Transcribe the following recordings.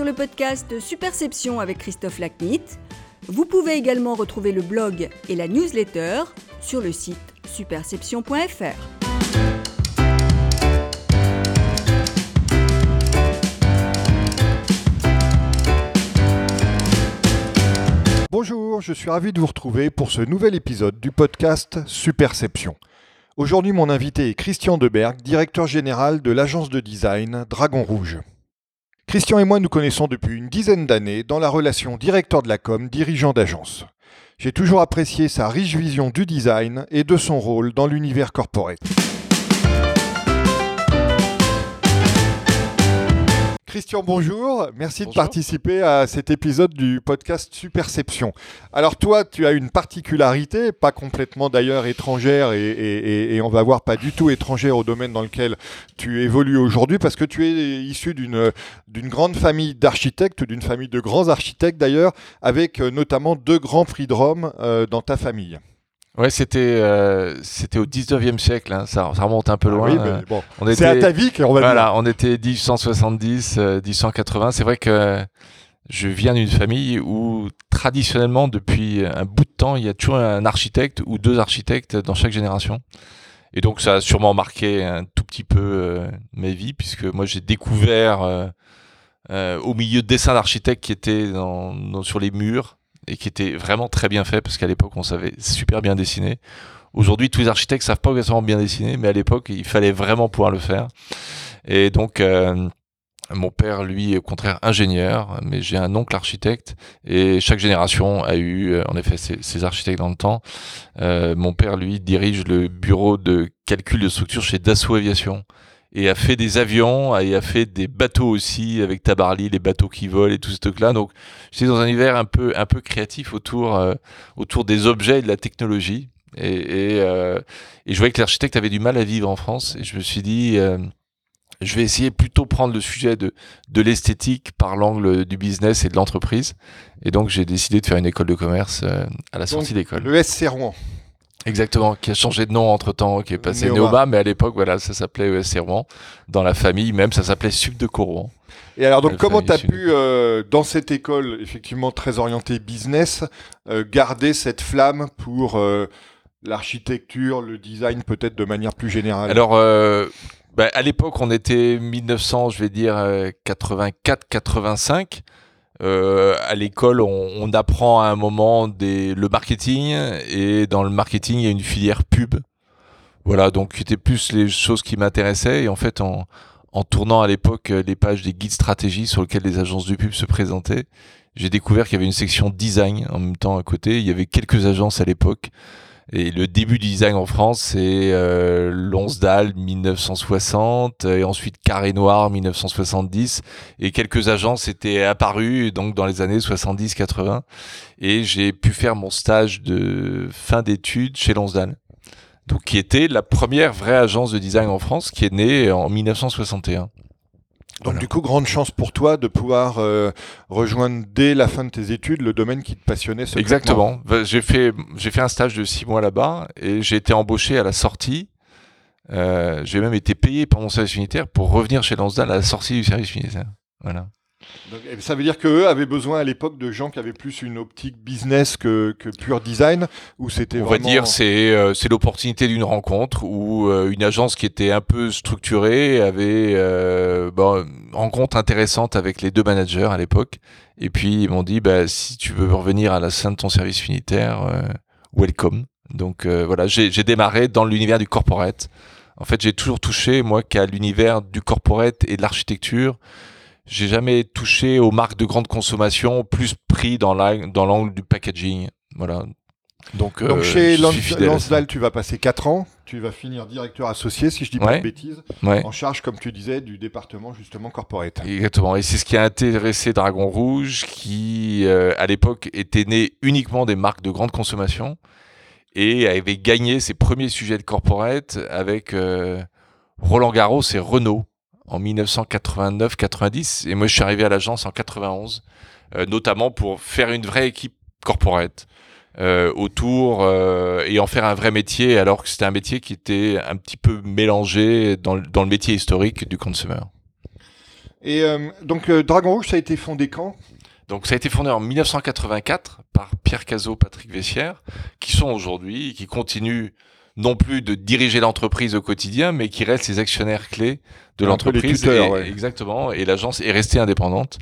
sur le podcast Superception avec Christophe Lacnit. Vous pouvez également retrouver le blog et la newsletter sur le site superception.fr. Bonjour, je suis ravi de vous retrouver pour ce nouvel épisode du podcast Superception. Aujourd'hui, mon invité est Christian Deberg, directeur général de l'agence de design Dragon Rouge. Christian et moi nous connaissons depuis une dizaine d'années dans la relation directeur de la com, dirigeant d'agence. J'ai toujours apprécié sa riche vision du design et de son rôle dans l'univers corporate. Christian, bonjour. Merci de participer à cet épisode du podcast Superception. Alors toi, tu as une particularité, pas complètement d'ailleurs étrangère et, on va voir pas du tout étrangère au domaine dans lequel tu évolues aujourd'hui parce que tu es issu d'une grande famille d'architectes, d'une famille de grands architectes d'ailleurs, avec euh, notamment deux grands prix de Rome euh, dans ta famille. Ouais, c'était euh, c'était au 19e siècle, hein, ça, ça, remonte un peu ah loin. oui, bon. C'est à ta vie qu'on va Voilà, on était 1870, 1880. Euh, C'est vrai que je viens d'une famille où traditionnellement, depuis un bout de temps, il y a toujours un architecte ou deux architectes dans chaque génération. Et donc ça a sûrement marqué un tout petit peu euh, ma vie, puisque moi j'ai découvert euh, au milieu de dessins d'architectes qui étaient dans, sur les murs et qui était vraiment très bien fait parce qu'à l'époque on savait super bien dessiner. Aujourd'hui, tous les architectes savent pas exactement bien dessiner, mais à l'époque, il fallait vraiment pouvoir le faire. Et donc, euh, mon père, lui, est au contraire ingénieur, mais j'ai un oncle architecte, et chaque génération a eu, euh, en effet, ses, architectes dans le temps. Euh, mon père, lui, dirige le bureau de calcul de structure chez Dassault Aviation et a fait des avions et a fait des bateaux aussi avec Tabarly, les bateaux qui volent et tout ce truc-là. Donc, j'étais dans un univers un peu un peu créatif autour euh, autour des objets et de la technologie. Et, et, euh, et je voyais que l'architecte avait du mal à vivre en France. Et je me suis dit, euh, je vais essayer plutôt prendre le sujet de de l'esthétique par l'angle du business et de l'entreprise. Et donc, j'ai décidé de faire une école de commerce à la sortie d'école. Le SC Rouen. Exactement, qui a changé de nom entre temps, qui est passé Néoma, mais à l'époque, voilà, ça s'appelait ESC Rouen. Dans la famille, même, ça s'appelait Sub de Rouen. Et alors, donc, comment tu as pu, euh, dans cette école, effectivement très orientée business, euh, garder cette flamme pour euh, l'architecture, le design, peut-être de manière plus générale? Alors, bah, à l'époque, on était 1900, je vais dire, 84-85. Euh, à l'école, on, on, apprend à un moment des, le marketing et dans le marketing, il y a une filière pub. Voilà, donc c'était plus les choses qui m'intéressaient et en fait, en, en tournant à l'époque les pages des guides stratégie sur lesquels les agences de pub se présentaient, j'ai découvert qu'il y avait une section design en même temps à côté. Il y avait quelques agences à l'époque et le début du design en France, c'est euh, Lonsdal 1960 et ensuite Carré Noir 1970 et quelques agences étaient apparues donc dans les années 70-80 et j'ai pu faire mon stage de fin d'études chez Lonsdal. Donc qui était la première vraie agence de design en France qui est née en 1961. Donc du coup, grande chance pour toi de pouvoir euh, rejoindre dès la fin de tes études le domaine qui te passionnait. Exactement. J'ai fait j'ai fait un stage de six mois là-bas et j'ai été embauché à la sortie. Euh, j'ai même été payé par mon service unitaire pour revenir chez Lansdale à la sortie du service unitaire. Voilà. Donc, ça veut dire qu'eux avaient besoin à l'époque de gens qui avaient plus une optique business que, que pure design ou c'était On va dire c'est euh, c'est l'opportunité d'une rencontre où euh, une agence qui était un peu structurée avait euh, bon, une rencontre intéressante avec les deux managers à l'époque et puis ils m'ont dit bah, si tu veux revenir à la fin de ton service unitaire welcome. Donc voilà, j'ai démarré dans l'univers du corporate. En fait, j'ai toujours touché moi qu'à l'univers du corporate et de l'architecture j'ai jamais touché aux marques de grande consommation, plus pris dans l'angle dans du packaging. Voilà. Donc, Donc euh, chez Lansdal, tu vas passer 4 ans, tu vas finir directeur associé, si je dis pas de bêtises, en charge, comme tu disais, du département justement corporate. Exactement, et c'est ce qui a intéressé Dragon Rouge, qui euh, à l'époque était né uniquement des marques de grande consommation et avait gagné ses premiers sujets de corporate avec euh, Roland Garros et Renault en 1989-90 et moi je suis arrivé à l'agence en 91, euh, notamment pour faire une vraie équipe corporate euh, autour euh, et en faire un vrai métier alors que c'était un métier qui était un petit peu mélangé dans, dans le métier historique du consumer. Et donc Dragon Rouge, ça a été fondé quand? Donc ça a été fondé en 1984 par Pierre Cazot, Patrick Vessière, qui sont aujourd'hui, qui continuent non plus de diriger l'entreprise au quotidien, mais qui restent les actionnaires clés de l'entreprise. Exactement. Et l'agence est restée indépendante.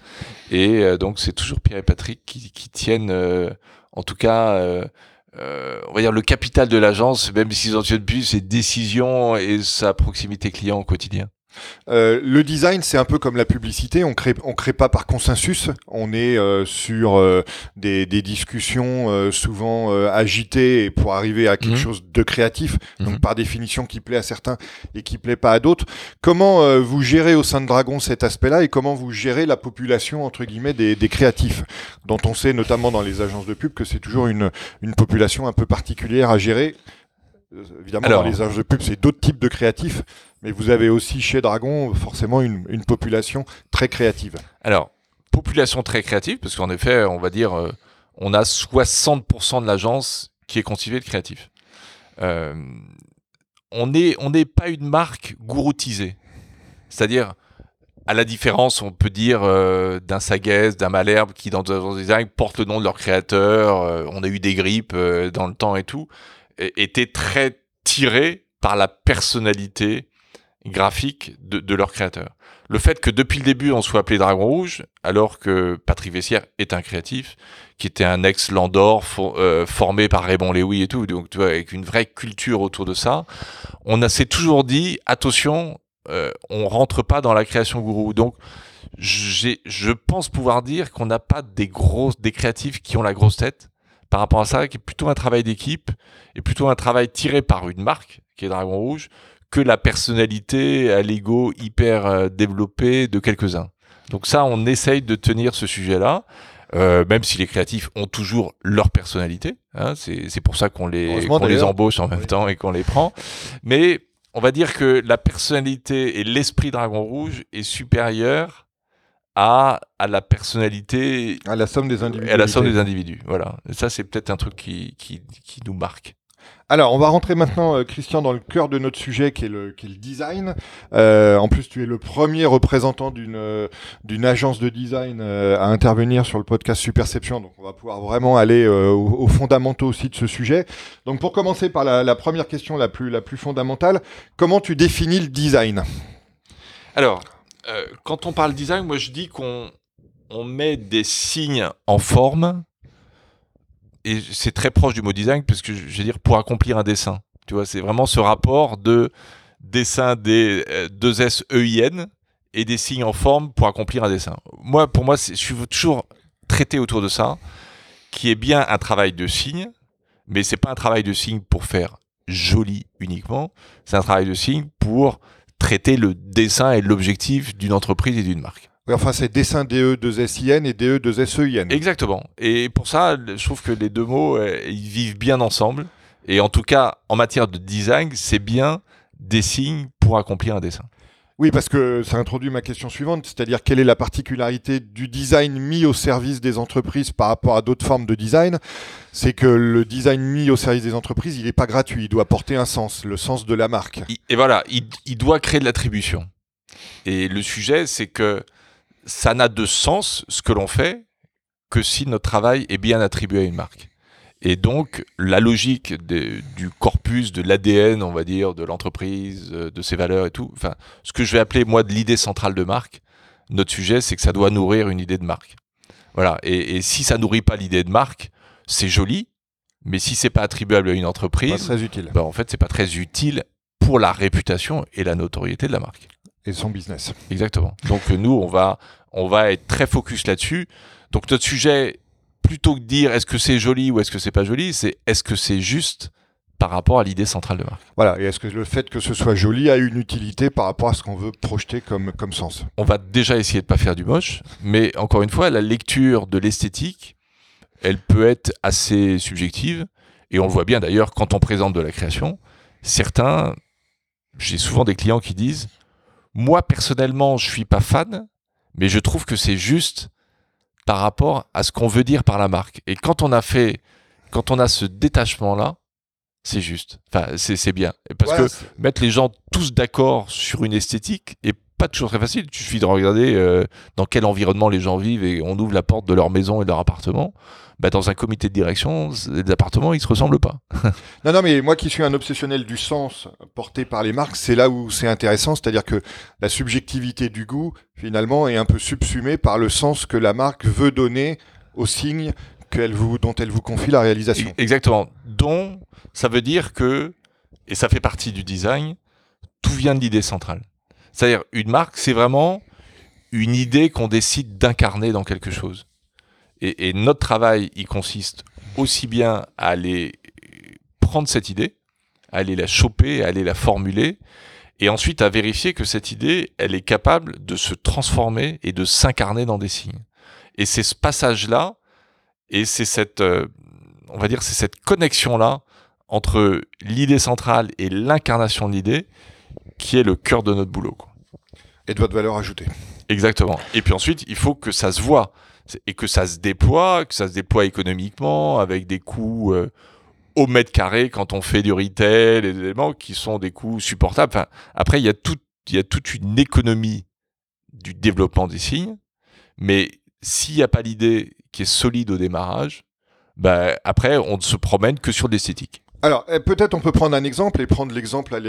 Et euh, donc c'est toujours Pierre et Patrick qui, tiennent, euh, en tout cas, euh, on va dire le capital de l'agence, même s'ils ont depuis ses décisions et sa proximité client au quotidien. Euh, le design, c'est un peu comme la publicité. On crée, on crée pas par consensus. On est euh, sur euh, des, des, discussions souvent agitées pour arriver à quelque mhm. chose de créatif. Donc mhm. par définition, qui plaît à certains et qui plaît pas à d'autres. Comment vous gérez au sein de Dragon cet aspect-là et comment vous gérez la population entre guillemets des, des, créatifs, dont on sait notamment dans les agences de pub que c'est toujours une, une population un peu particulière à gérer. Évidemment, dans les agences de pub, c'est d'autres types de créatifs. Mais vous avez aussi chez Dragon forcément une, population très créative. Alors, population très créative, parce qu'en effet, on va dire, euh, on a 60% de l'agence qui est constituée de créatifs. Euh, on n'est on pas une marque gouroutisée. C'est-à-dire, à la différence, on peut dire, euh, d'un Sagesse, d'un Malherbe, qui dans un design portent le nom de leur créateur, on a eu des grippes dans le temps et tout, étaient très tirés par la personnalité graphique de, leur créateur. Le fait que depuis le début on soit appelé Dragon Rouge, alors que Patrick Vessière est un créatif, qui était un ex-Landor euh, formé par Raymond Lewy et tout, donc tu vois, avec une vraie culture autour de ça, on s'est toujours dit attention, euh, on rentre pas dans la création gourou. Donc je pense pouvoir dire qu'on n'a pas des des créatifs qui ont la grosse tête par rapport à ça, qui est plutôt un travail d'équipe et plutôt un travail tiré par une marque qui est Dragon Rouge que la personnalité à l'ego hyper euh, développé de quelques-uns. Donc ça, on essaye de tenir ce sujet-là. Euh, même si les créatifs ont toujours leur personnalité, hein, c'est pour ça qu'on les, les embauche en même temps et qu'on les prend. Mais on va dire que la personnalité et l'esprit Dragon Rouge est supérieur à, à la personnalité. À la somme des individus. À la somme des individus, voilà. Et ça, c'est peut-être un truc qui, qui, qui nous marque. Alors, on va rentrer maintenant, euh, Christian, dans le cœur de notre sujet qui est le, qui est le design. Euh, en plus, tu es le premier représentant d'une euh, d'une agence de design à intervenir sur le podcast Superception, donc on va pouvoir vraiment aller aux, fondamentaux aussi de ce sujet. Donc, pour commencer par la, la, première question la plus la plus fondamentale, comment tu définis le design? Alors, quand on parle design, moi je dis qu'on on met des signes en forme et c'est très proche du mot design, parce que je veux dire, pour accomplir un dessin. Tu vois, c'est vraiment ce rapport de dessin des euh, deux S E I N et des signes en forme pour accomplir un dessin. Moi, pour moi, je suis toujours traité autour de ça, qui est bien un travail de signe, mais c'est pas un travail de signe pour faire joli uniquement, c'est un travail de signe pour traiter le dessin et l'objectif d'une entreprise et d'une marque enfin, c'est dessin DE2SIN et DE2SEIN. Exactement. Et pour ça, je trouve que les deux mots, euh, ils vivent bien ensemble. Et en tout cas, en matière de design, c'est bien des signes pour accomplir un dessin. Oui, parce que ça introduit ma question suivante, c'est-à-dire quelle est la particularité du design mis au service des entreprises par rapport à d'autres formes de design? C'est que le design mis au service des entreprises, il n'est pas gratuit, il doit porter un sens, le sens de la marque. Et voilà, il, il doit créer de l'attribution. Et le sujet, c'est que ça n'a de sens ce que l'on fait que si notre travail est bien attribué à une marque. Et donc, la logique du corpus, de l'ADN, on va dire, de l'entreprise, euh, de ses valeurs et tout, enfin, ce que je vais appeler, moi, de l'idée centrale de marque, notre sujet, c'est que ça doit nourrir une idée de marque. Voilà. Et, si ça nourrit pas l'idée de marque, c'est joli, mais si c'est pas attribuable à une entreprise, pas très utile. Ben, en fait, c'est pas très utile pour la réputation et la notoriété de la marque. Et son business. Exactement. Donc, nous, on va, on va être très focus là-dessus. Donc notre sujet, plutôt que dire est-ce que c'est joli ou est-ce que c'est pas joli, c'est est-ce que c'est juste par rapport à l'idée centrale de marque. Voilà, et est-ce que le fait que ce soit joli a une utilité par rapport à ce qu'on veut projeter comme, comme sens? On va déjà essayer de pas faire du moche, mais encore une fois, la lecture de l'esthétique, elle peut être assez subjective, et on le voit bien d'ailleurs quand on présente de la création. Certains, j'ai souvent des clients qui disent, moi personnellement, je suis pas fan, mais je trouve que c'est juste par rapport à ce qu'on veut dire par la marque. Et quand on a fait, quand on a ce détachement-là, c'est juste. Enfin, c'est bien. Parce que mettre les gens tous d'accord sur une esthétique est pas toujours très facile. Il suffit de regarder euh, dans quel environnement les gens vivent et on ouvre la porte de leur maison et de leur appartement. Bah, dans un comité de direction, les appartements, ils se ressemblent pas. non, non, mais moi qui suis un obsessionnel du sens porté par les marques, c'est là où c'est intéressant, c'est-à-dire que la subjectivité du goût, finalement, est un peu subsumée par le sens que la marque veut donner aux signes qu'elle vous, dont elle vous confie la réalisation. Exactement. Dont, ça veut dire que, et ça fait partie du design, tout vient de l'idée centrale. C'est-à-dire, une marque, c'est vraiment une idée qu'on décide d'incarner dans quelque chose. Et, notre travail, il consiste aussi bien à aller prendre cette idée, à aller la choper, à aller la formuler, et ensuite à vérifier que cette idée, elle est capable de se transformer et de s'incarner dans des signes. Et c'est ce passage-là, et c'est cette, euh, on va dire, c'est cette connexion-là entre l'idée centrale et l'incarnation de l'idée qui est le cœur de notre boulot. Et de votre valeur ajoutée. Exactement. Et puis ensuite, il faut que ça se voit et que ça se déploie, que ça se déploie économiquement avec des coûts euh, au mètre carré quand on fait du retail, des éléments qui sont des coûts supportables. Enfin, après, il y a tout, il y a toute une économie du développement des signes, mais s'il n'y a pas l'idée qui est solide au démarrage, bah, après, on ne se promène que sur l'esthétique. Alors, eh, peut-être on peut prendre un exemple et prendre l'exemple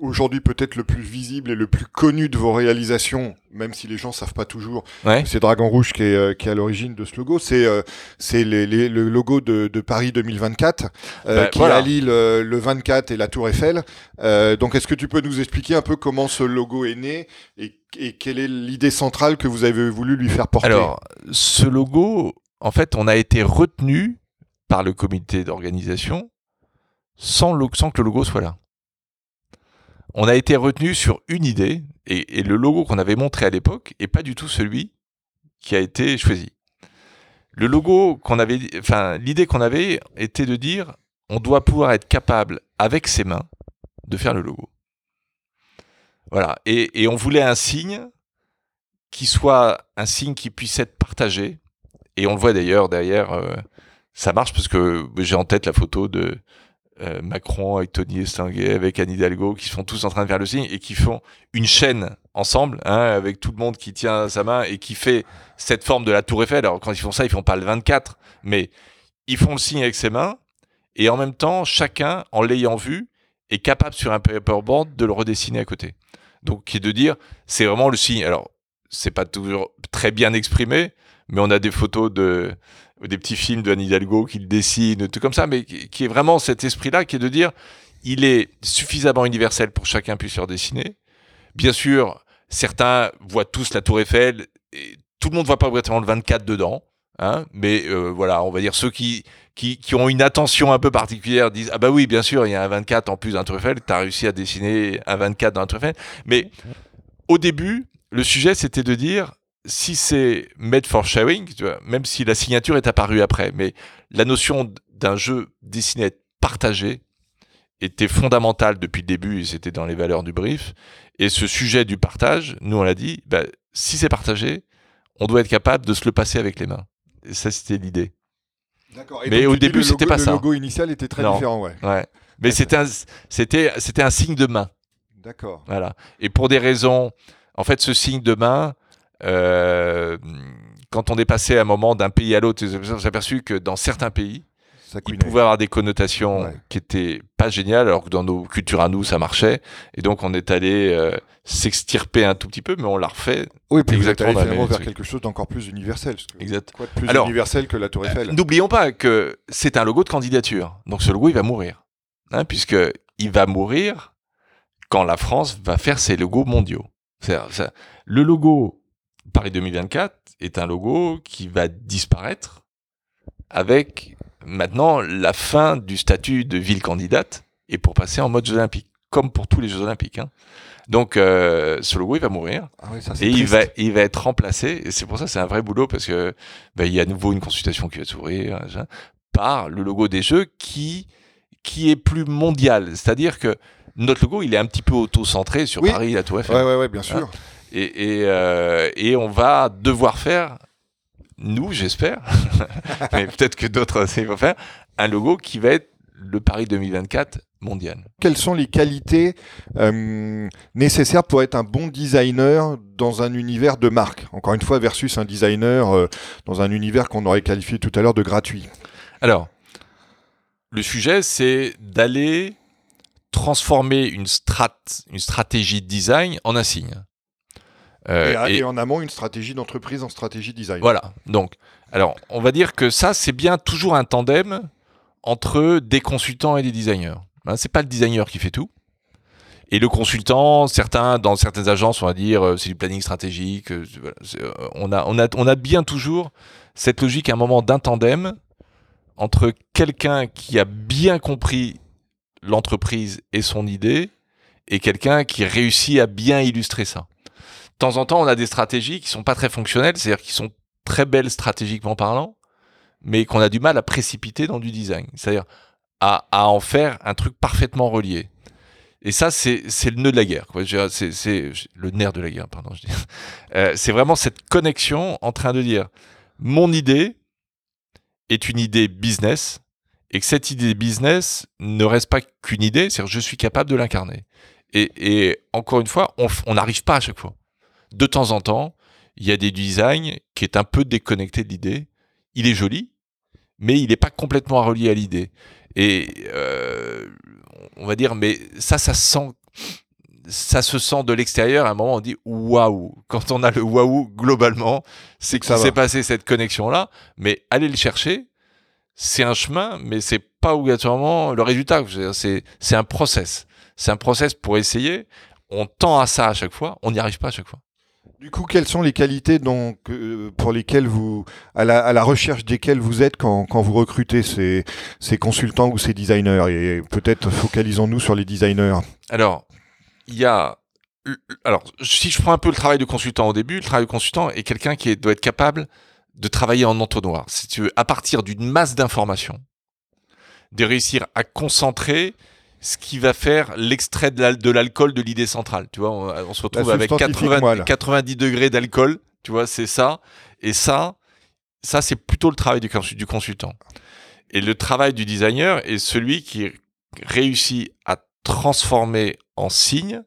aujourd'hui peut-être le plus visible et le plus connu de vos réalisations, même si les gens savent pas toujours. C'est Dragon Rouge qui est, euh, qui est à l'origine de ce logo. C'est euh, c'est le logo de, de Paris 2024 euh, bah, qui allie le, le, 24 et la Tour Eiffel. Euh, donc, est-ce que tu peux nous expliquer un peu comment ce logo est né et, et quelle est l'idée centrale que vous avez voulu lui faire porter? Alors, ce logo, en fait, on a été retenu par le comité d'organisation sans, que le logo soit là. On a été retenu sur une idée, et, le logo qu'on avait montré à l'époque n'est pas du tout celui qui a été choisi. Le logo qu'on avait, enfin, l'idée qu'on avait était de dire, on doit pouvoir être capable, avec ses mains, de faire le logo. Voilà. Et, on voulait un signe qui soit un signe qui puisse être partagé. Et on le voit d'ailleurs derrière, euh, ça marche parce que j'ai en tête la photo de, euh, Macron avec Tony Estanguet, avec Anne Hidalgo, qui sont tous en train de faire le signe et qui font une chaîne ensemble, hein, avec tout le monde qui tient sa main et qui fait cette forme de la Tour Eiffel. Alors quand ils font ça, ils font pas le 24, mais ils font le signe avec ses mains et en même temps, chacun, en l'ayant vu, est capable sur un paperboard de le redessiner à côté. Donc, qui est de dire, c'est vraiment le signe. Alors, c'est pas toujours très bien exprimé, mais on a des photos de des petits films de Anne Hidalgo qui le dessinent, tout comme ça, mais qui est vraiment cet esprit-là, qui est de dire, il est suffisamment universel pour chacun puisse le dessiner. Bien sûr, certains voient tous la Tour Eiffel, et tout le monde ne voit pas exactement le 24 dedans, hein, mais euh, voilà, on va dire ceux qui, qui, qui, ont une attention un peu particulière disent ah bah oui, bien sûr, il y a un 24 en plus d'un Tour Eiffel, tu as réussi à dessiner un 24 dans un Tour Eiffel, mais au début, le sujet c'était de dire si c'est made for sharing, même si la signature est apparue après, mais la notion d'un jeu destiné à être partagé était fondamentale depuis le début et c'était dans les valeurs du brief. Et ce sujet du partage, nous on l'a dit, bah, si c'est partagé, on doit être capable de se le passer avec les mains. Et ça, c'était l'idée. Mais au début, c'était pas ça. Le logo initial était très différent, ouais. ouais. Mais c'était un, c'était, c'était un signe de main. D'accord. Voilà. Et pour des raisons, en fait, ce signe de main, quand on est passé à un moment d'un pays à l'autre, on s'est aperçu que dans certains pays, il pouvait avoir des connotations qui étaient pas géniales, alors que dans nos cultures à nous, ça marchait. Et donc, on est allé euh, s'extirper un tout petit peu, mais on l'a refait. Oui, puis exactement vous êtes allé vers quelque chose d'encore plus universel. Exact. Quoi de plus universel que la Tour Eiffel? N'oublions pas que c'est un logo de candidature. Donc, ce logo, il va mourir. Hein, puisque il va mourir quand la France va faire ses logos mondiaux. le logo Paris 2024 est un logo qui va disparaître avec maintenant la fin du statut de ville candidate et pour passer en mode Jeux Olympiques, comme pour tous les Jeux Olympiques. Hein. Donc euh, ce logo il va mourir ah et il va il va être remplacé et c'est pour ça c'est un vrai boulot parce que ben, il y a à nouveau une consultation qui va s'ouvrir par le logo des Jeux qui qui est plus mondial, c'est-à-dire que notre logo il est un petit peu auto-centré sur Paris la Tour Eiffel. Ouais ouais ouais bien sûr. Hein et, euh, et, on va devoir faire, nous j'espère, mais peut-être que d'autres vont faire, un logo qui va être le Paris 2024 mondiale. Quelles sont les qualités euh, nécessaires pour être un bon designer dans un univers de marque Encore une fois, versus un designer euh, dans un univers qu'on aurait qualifié tout à l'heure de gratuit? Alors, le sujet, c'est d'aller transformer une, strat, une stratégie de design en un signe. Euh, et, en amont, une stratégie d'entreprise en stratégie design. Voilà. Donc, alors, on va dire que ça, c'est bien toujours un tandem entre des consultants et des designers. Hein, c'est pas le designer qui fait tout. Et le consultant, certains, dans certaines agences, on va dire, euh, c'est du planning stratégique. Euh, on, a, on, a, on a bien toujours cette logique à un moment d'un tandem entre quelqu'un qui a bien compris l'entreprise et son idée et quelqu'un qui réussit à bien illustrer ça de temps en temps, on a des stratégies qui sont pas très fonctionnelles, c'est-à-dire qui sont très belles stratégiquement parlant, mais qu'on a du mal à précipiter dans du design. C'est-à-dire à, en faire un truc parfaitement relié. Et ça, c'est le nœud de la guerre. C'est le nerf de la guerre, pardon. Euh, c'est vraiment cette connexion en train de dire mon idée est une idée business et que cette idée business ne reste pas qu'une idée, c'est-à-dire je suis capable de l'incarner. Et, encore une fois, on n'arrive pas à chaque fois de temps en temps, il y a des designs qui est un peu déconnecté de l'idée. Il est joli, mais il n'est pas complètement relié à l'idée. Et euh, on va dire, mais ça, ça sent, ça se sent de l'extérieur. À un moment, on dit waouh. Quand on a le waouh globalement, c'est que ça s'est passé cette connexion là. Mais aller le chercher, c'est un chemin, mais c'est pas obligatoirement le résultat. C'est un process. C'est un process pour essayer. On tend à ça à chaque fois, on n'y arrive pas à chaque fois. Du coup, quelles sont les qualités donc, euh, pour lesquelles vous, à la, recherche desquelles vous êtes quand, vous recrutez ces, ces, consultants ou ces designers? Et peut-être focalisons-nous sur les designers. Alors, il y a. Alors, si je prends un peu le travail de consultant au début, le travail de consultant est quelqu'un qui doit être capable de travailler en entonnoir. Si tu veux, à partir d'une masse d'informations, de réussir à concentrer ce qui va faire l'extrait de l'alcool de l'idée centrale. Tu vois, on, se retrouve avec 90 degrés d'alcool. Tu vois, c'est ça. Et ça, ça c'est plutôt le travail du, du consultant. Et le travail du designer est celui qui réussit à transformer en signe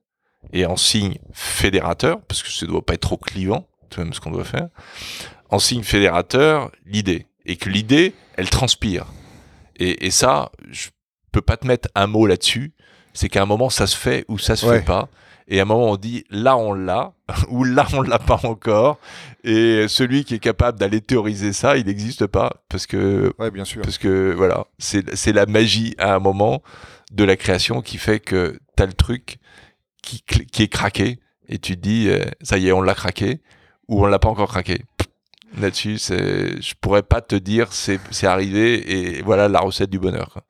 et en signe fédérateur, parce que ça ne doit pas être trop clivant, tout même ce qu'on doit faire, en signe fédérateur l'idée. Et que l'idée, elle transpire. Et, et ça, je peux pas te mettre un mot là-dessus. C'est qu'à un moment, ça se fait ou ça se fait pas. Et à un moment, on dit là, on l'a, ou là, on l'a pas encore. Et celui qui est capable d'aller théoriser ça, il n'existe pas. Parce que, ouais, bien sûr. Parce que, voilà, c'est la magie à un moment de la création qui fait que tu as le truc qui, qui est craqué. Et tu te dis, euh, ça y est, on l'a craqué. Ou on l'a pas encore craqué là-dessus. Je pourrais pas te dire c'est arrivé et voilà la recette du bonheur.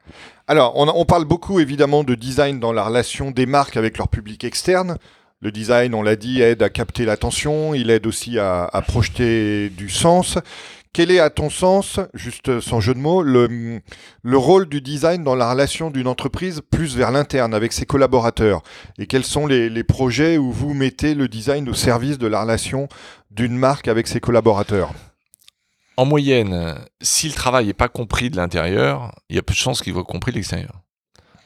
Alors, on, parle beaucoup évidemment de design dans la relation des marques avec leur public externe. Le design, on l'a dit, aide à capter l'attention, il aide aussi à, projeter du sens. Quel est, à ton sens, juste sans jeu de mots, le, le rôle du design dans la relation d'une entreprise plus vers l'interne, avec ses collaborateurs? Et quels sont les, projets où vous mettez le design au service de la relation d'une marque avec ses collaborateurs? En moyenne, si le travail n'est pas compris de l'intérieur, il y a peu de chances qu'il soit compris de l'extérieur.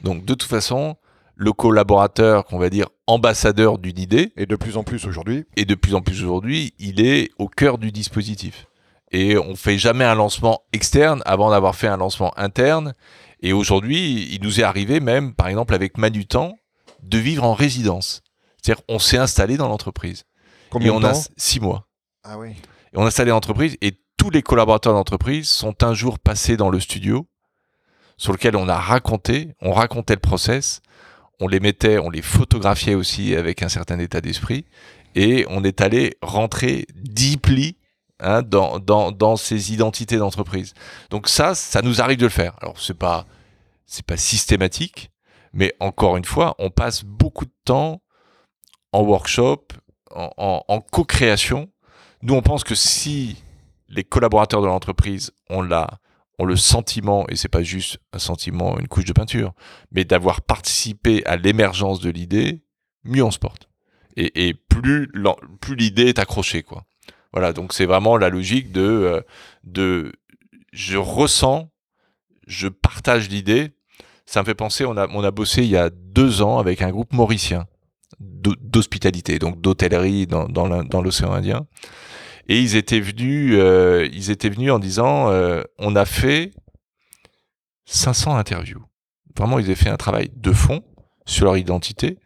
Donc de toute façon, le collaborateur, qu'on va dire ambassadeur d'une idée, et de plus en plus aujourd'hui, et de plus en plus aujourd'hui, il est au cœur du dispositif. Et on fait jamais un lancement externe avant d'avoir fait un lancement interne. Et aujourd'hui, il nous est arrivé même, par exemple avec Manutan, de vivre en résidence. C'est-à-dire, on s'est installé dans l'entreprise. Combien et on a six mois. Ah oui. Et on a installé l'entreprise et tous les collaborateurs d'entreprise sont un jour passés dans le studio sur lequel on a raconté, on racontait le process, on les mettait, on les photographiait aussi avec un certain état d'esprit et on est allé rentrer deeply hein, dans, dans, dans ces identités d'entreprise. Donc ça, ça nous arrive de le faire. Alors c'est pas c'est pas systématique, mais encore une fois, on passe beaucoup de temps en workshop, en, en, en co-création. Nous, on pense que si les collaborateurs de l'entreprise ont ont le sentiment, et c'est pas juste un sentiment, une couche de peinture, mais d'avoir participé à l'émergence de l'idée, mieux on se porte. Et, plus, plus l'idée est accrochée, quoi. Voilà, donc c'est vraiment la logique de, euh, de je ressens, je partage l'idée. ça me fait penser, on a, on a bossé il y a deux ans avec un groupe mauricien d'hospitalité, donc d'hôtellerie dans, dans l'océan Indien. Et ils étaient venus, euh, ils étaient venus en disant, euh, on a fait 500 interviews. Vraiment, ils avaient fait un travail de fond sur leur identité.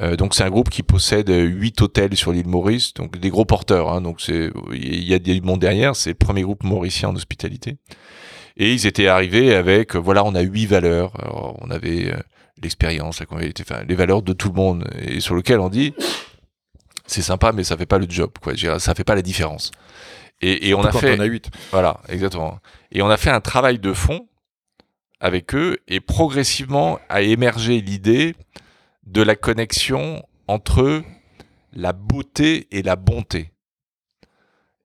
Euh, donc c'est un groupe qui possède huit hôtels sur l'île Maurice, donc des gros porteurs. Hein, donc il y a du monde derrière. C'est le premier groupe mauricien d'hospitalité. Et ils étaient arrivés avec, voilà, on a huit valeurs. On avait l'expérience, la convivialité, les valeurs de tout le monde, et sur lequel on dit c'est sympa, mais ça fait pas le job, quoi. Ça fait pas la différence. Et, et on a fait, on a 8. voilà, exactement. Et on a fait un travail de fond avec eux, et progressivement a émergé l'idée de la connexion entre la beauté et la bonté,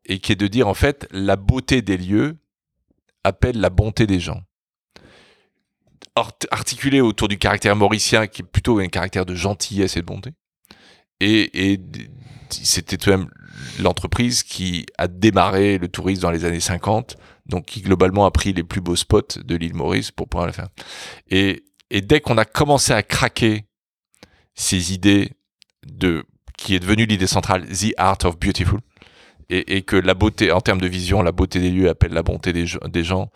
et qui est de dire en fait la beauté des lieux appelle la bonté des gens articulé autour du caractère mauricien, qui est plutôt un caractère de gentillesse et de bonté. Et, et c'était tout de même l'entreprise qui a démarré le tourisme dans les années 50, donc qui globalement a pris les plus beaux spots de l'île Maurice pour pouvoir le faire. Et, et dès qu'on a commencé à craquer ces idées de qui est devenue l'idée centrale, The Art of Beautiful, et, et, que la beauté, en termes de vision, la beauté des lieux appelle la bonté des, gens,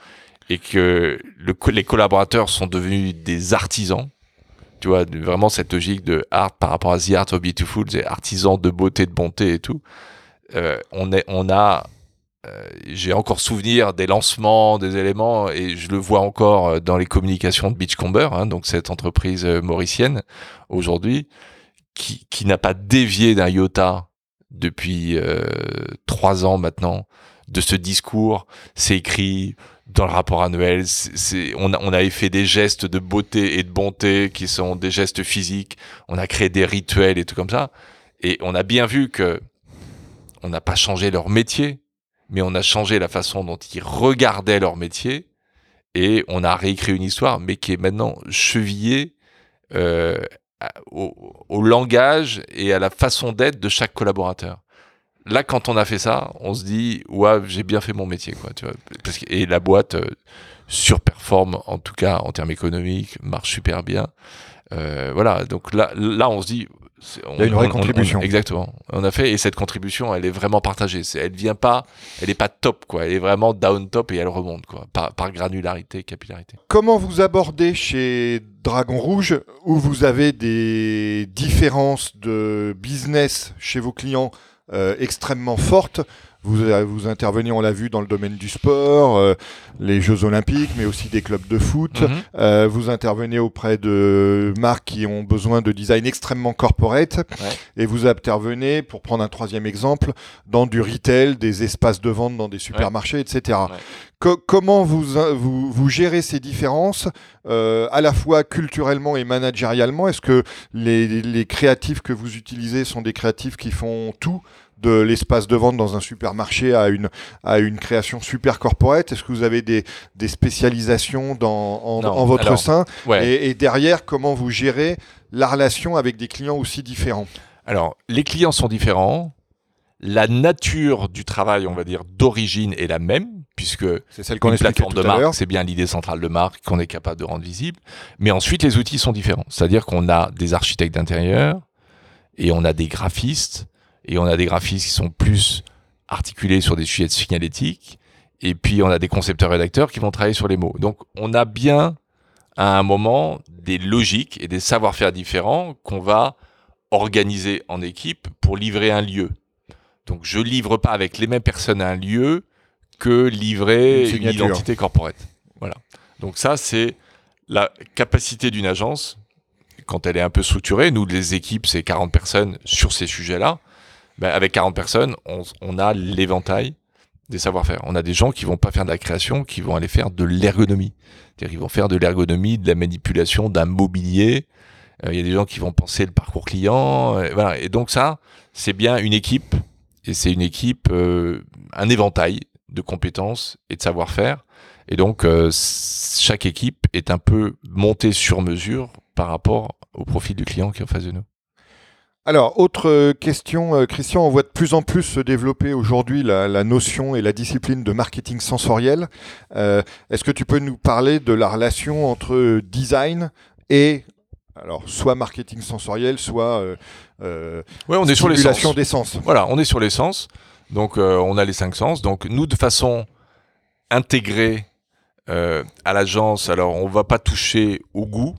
et que le, les collaborateurs sont devenus des artisans. Tu vois, vraiment cette logique de art par rapport à The Art of Beautiful, des artisans de beauté, de bonté et tout. Euh, on, est, on a, euh, j'ai encore souvenir des lancements, des éléments, et je le vois encore euh, dans les communications de Beachcomber, hein, donc cette entreprise mauricienne aujourd'hui, qui, qui n'a pas dévié d'un iota depuis trois ans maintenant de ce discours. C'est écrit dans le rapport annuel, c'est, on, a, on avait fait des gestes de beauté et de bonté qui sont des gestes physiques. On a créé des rituels et tout comme ça. Et on a bien vu que on n'a pas changé leur métier, mais on a changé la façon dont ils regardaient leur métier. Et on a réécrit une histoire, mais qui est maintenant chevillée euh, au, au langage et à la façon d'être de chaque collaborateur là, quand on a fait ça, on se dit, ouais, j'ai bien fait mon métier, quoi, tu vois. Parce que, et la boîte euh, surperforme, en tout cas en termes économiques, marche super bien. Euh, voilà, donc là, là, on se dit, on, il y a une vraie contribution. exactement. On a fait et cette contribution, elle est vraiment partagée. elle vient pas, elle est pas top quoi. Elle est vraiment down top et elle remonte quoi, par, par granularité, capillarité. Comment vous abordez chez Dragon Rouge où vous avez des différences de business chez vos clients extrêmement forte. Vous, euh, vous intervenez, on l'a vu, dans le domaine du sport, euh, les Jeux Olympiques, mais aussi des clubs de foot. Mhm. vous intervenez auprès de marques qui ont besoin de design extrêmement corporate. Et vous intervenez, pour prendre un troisième exemple, dans du retail, des espaces de vente dans des supermarchés, etc. comment vous, vous, vous, gérez ces différences, à la fois culturellement et managérialement? Est-ce que les, les créatifs que vous utilisez sont des créatifs qui font tout de l'espace de vente dans un supermarché à une, à une création super corporate? Est-ce que vous avez des, des spécialisations dans, en, votre sein? et, et, derrière, comment vous gérez la relation avec des clients aussi différents? Alors, les clients sont différents. La nature du travail, on va dire, d'origine est la même, puisque c'est celle qu'on plateforme de marque, c'est bien l'idée centrale de marque qu'on est capable de rendre visible. Mais ensuite, les outils sont différents. C'est-à-dire qu'on a des architectes d'intérieur et on a des graphistes et on a des graphistes qui sont plus articulés sur des sujets de signalétique, et puis on a des concepteurs rédacteurs qui vont travailler sur les mots. Donc on a bien à un moment des logiques et des savoir-faire différents qu'on va organiser en équipe pour livrer un lieu. Donc je livre pas avec les mêmes personnes un lieu que livrer une, une identité corporate. Voilà. Donc ça c'est la capacité d'une agence quand elle est un peu structurée. Nous les équipes c'est 40 personnes sur ces sujets-là ben, avec 40 personnes, on, a l'éventail des savoir-faire. On a des gens qui vont pas faire de la création, qui vont aller faire de l'ergonomie. C'est-à-dire qu'ils vont faire de l'ergonomie, de la manipulation d'un mobilier. Euh, il y a des gens qui vont penser le parcours client. Euh, voilà. Et donc ça, c'est bien une équipe. Et c'est une équipe, euh, un éventail de compétences et de savoir-faire. Et donc, chaque équipe est un peu montée sur mesure par rapport au profil du client qui est en face de nous. Alors, autre euh, question, euh, Christian, on voit de plus en plus se développer aujourd'hui la, notion et la discipline de marketing sensoriel. Euh, est-ce que tu peux nous parler de la relation entre design et alors soit marketing sensoriel, soit ouais, on est sur les des sens? Voilà, on est sur les sens. Donc on a les cinq sens. Donc nous, de façon intégrée à l'agence, alors on va pas toucher au goût,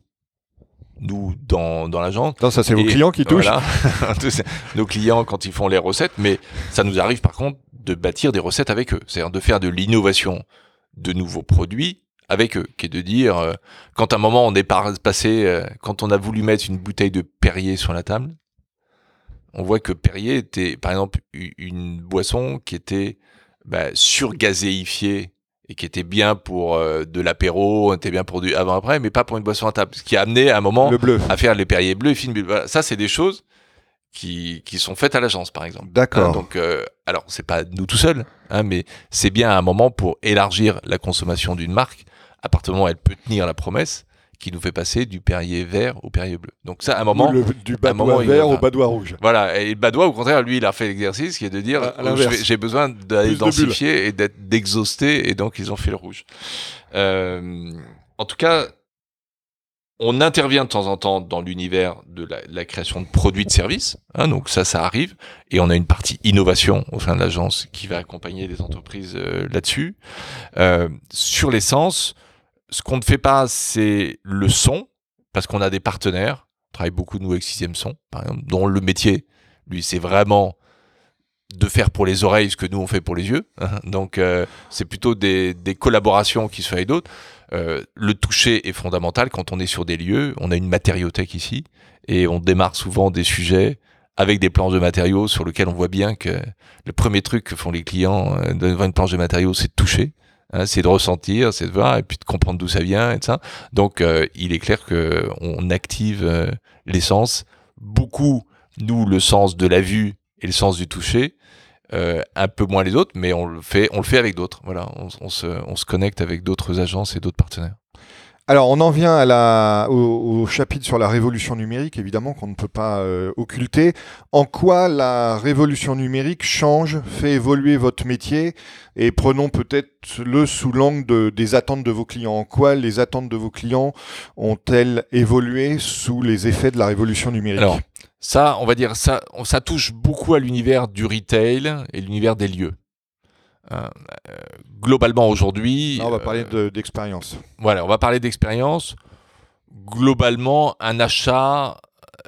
nous dans, dans l'agence. Non, ça c'est vos clients qui touchent. nos clients quand ils font les recettes, mais ça nous arrive par contre de bâtir des recettes avec eux, c'est-à-dire de faire de l'innovation de nouveaux produits avec eux, qui est de dire euh, quand à un moment on est passé, euh, quand on a voulu mettre une bouteille de Perrier sur la table, on voit que Perrier était par exemple une boisson qui était bah, surgazéifiée et qui était bien pour euh, de l'apéro, était bien pour du avant-après, mais pas pour une boisson à table. Ce qui a amené à un moment à faire les Perriers bleus et fines voilà, Ça, c'est des choses qui, qui sont faites à l'agence, par exemple. D'accord. Hein, donc, euh, alors, c'est pas nous tout seuls, hein, mais c'est bien un moment pour élargir la consommation d'une marque. À partir du moment où elle peut tenir la promesse, qui nous fait passer du Perrier vert au Perrier bleu. Donc ça, à un moment, du badois vert au badois rouge. Voilà, et le badois, au contraire, lui, il a fait l'exercice qui est de dire, j'ai besoin d'aller densifier et d'être d'exhauster, et donc ils ont fait le rouge. Euh, en tout cas, on intervient de temps en temps dans l'univers de la, création de produits de services, hein, donc ça, ça arrive, et on a une partie innovation au sein de l'agence qui va accompagner les entreprises euh, là-dessus. Euh, sur l'essence, ce qu'on ne fait pas, c'est le son, parce qu'on a des partenaires. On travaille beaucoup, nous, avec Sixième Son, dont le métier, lui, c'est vraiment de faire pour les oreilles ce que nous, on fait pour les yeux. Donc, euh, c'est plutôt des, collaborations qui se font avec d'autres. Euh, le toucher est fondamental quand on est sur des lieux. On a une matériothèque ici, et on démarre souvent des sujets avec des planches de matériaux sur lesquels on voit bien que le premier truc que font les clients euh, devant une planche de matériaux, c'est de toucher. Hein, c'est de ressentir, c'est de voir et puis de comprendre d'où ça vient et ça. Donc, euh, il est clair que on active euh, les sens. Beaucoup, nous, le sens de la vue et le sens du toucher. Euh, un peu moins les autres, mais on le fait, on le fait avec d'autres. Voilà, on, se, on se connecte avec d'autres agences et d'autres partenaires. Alors, on en vient au, chapitre sur la révolution numérique, évidemment, qu'on ne peut pas euh, occulter. En quoi la révolution numérique change, fait évoluer votre métier? Et prenons peut-être le sous l'angle des attentes de vos clients. En quoi les attentes de vos clients ont-elles évolué sous les effets de la révolution numérique? Alors, ça, on va dire, ça, ça touche beaucoup à l'univers du retail et l'univers des lieux. Euh, globalement aujourd'hui. on va parler euh, d'expérience. voilà, on va parler d'expérience. Globalement, un achat